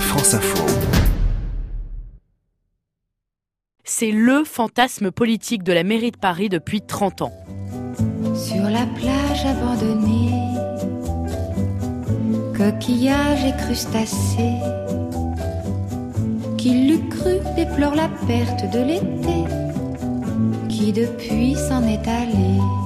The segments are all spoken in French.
France Info. C'est le fantasme politique de la mairie de Paris depuis 30 ans. Sur la plage abandonnée, coquillages et crustacés, qui l'eût cru déplore la perte de l'été, qui depuis s'en est allé.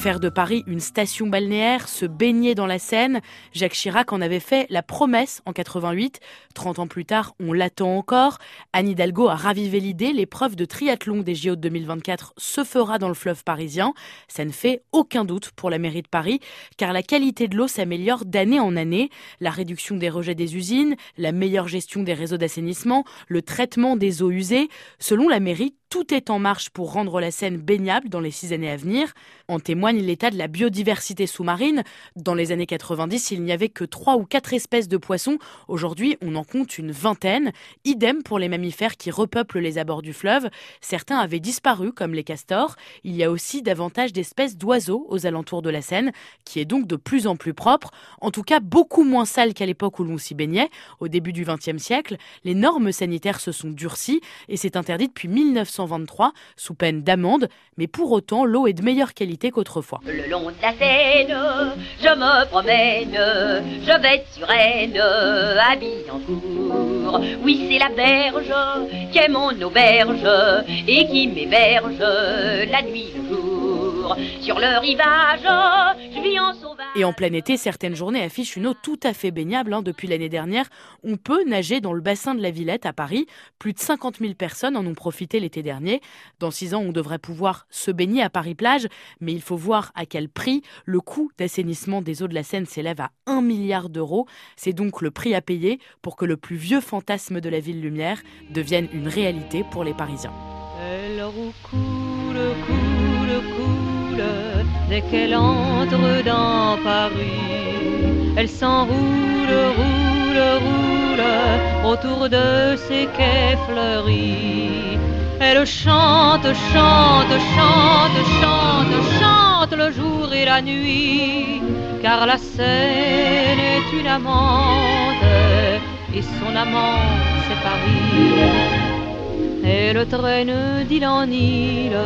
Faire de Paris une station balnéaire, se baigner dans la Seine, Jacques Chirac en avait fait la promesse en 88. 30 ans plus tard, on l'attend encore. Anne Hidalgo a ravivé l'idée, l'épreuve de triathlon des JO de 2024 se fera dans le fleuve parisien. Ça ne fait aucun doute pour la mairie de Paris, car la qualité de l'eau s'améliore d'année en année. La réduction des rejets des usines, la meilleure gestion des réseaux d'assainissement, le traitement des eaux usées. Selon la mairie, tout est en marche pour rendre la Seine baignable dans les six années à venir. En témoigne l'état de la biodiversité sous-marine. Dans les années 90, il n'y avait que trois ou quatre espèces de poissons. Aujourd'hui, on en compte une vingtaine. Idem pour les mammifères qui repeuplent les abords du fleuve. Certains avaient disparu, comme les castors. Il y a aussi davantage d'espèces d'oiseaux aux alentours de la Seine, qui est donc de plus en plus propre. En tout cas, beaucoup moins sale qu'à l'époque où l'on s'y baignait. Au début du XXe siècle, les normes sanitaires se sont durcies et c'est interdit depuis 1900 sous peine d'amende, mais pour autant l'eau est de meilleure qualité qu'autrefois. Le long de la Seine, je me promène, je vais sur Rennes, habillé en Oui, c'est la berge qui est mon auberge et qui m'héberge la nuit le jour. Sur le rivage, je vis en sauvage. Et en plein été, certaines journées affichent une eau tout à fait baignable. Hein. Depuis l'année dernière, on peut nager dans le bassin de la Villette à Paris. Plus de 50 000 personnes en ont profité l'été dernier. Dans six ans, on devrait pouvoir se baigner à Paris-Plage, mais il faut voir à quel prix. Le coût d'assainissement des eaux de la Seine s'élève à 1 milliard d'euros. C'est donc le prix à payer pour que le plus vieux fantasme de la ville lumière devienne une réalité pour les Parisiens. Elle coule, coule, coule, dès qu'elle entre dans Paris. Elle s'enroule, roule, roule, autour de ses quais fleuris. Elle chante, chante, chante, chante, chante le jour et la nuit, car la Seine est une amante, et son amant c'est Paris. Elle traîne d'île en île,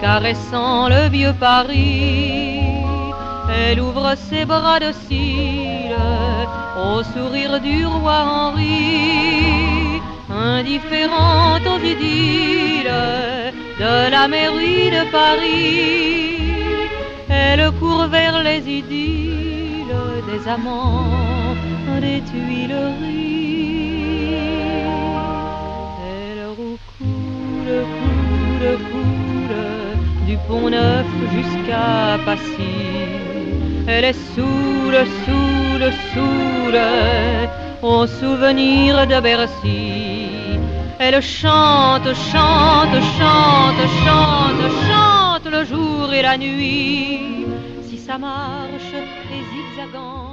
caressant le vieux Paris. Elle ouvre ses bras de cils au sourire du roi Henri indifférente aux idylles de la mairie de Paris. Elle court vers les idylles des amants des Tuileries. Elle roucoule, coule, coule du pont neuf jusqu'à Passy. Elle est saoule, saoule, saoule au souvenir de Bercy. Elle chante, chante, chante, chante, chante le jour et la nuit. Ça marche, les zigzagants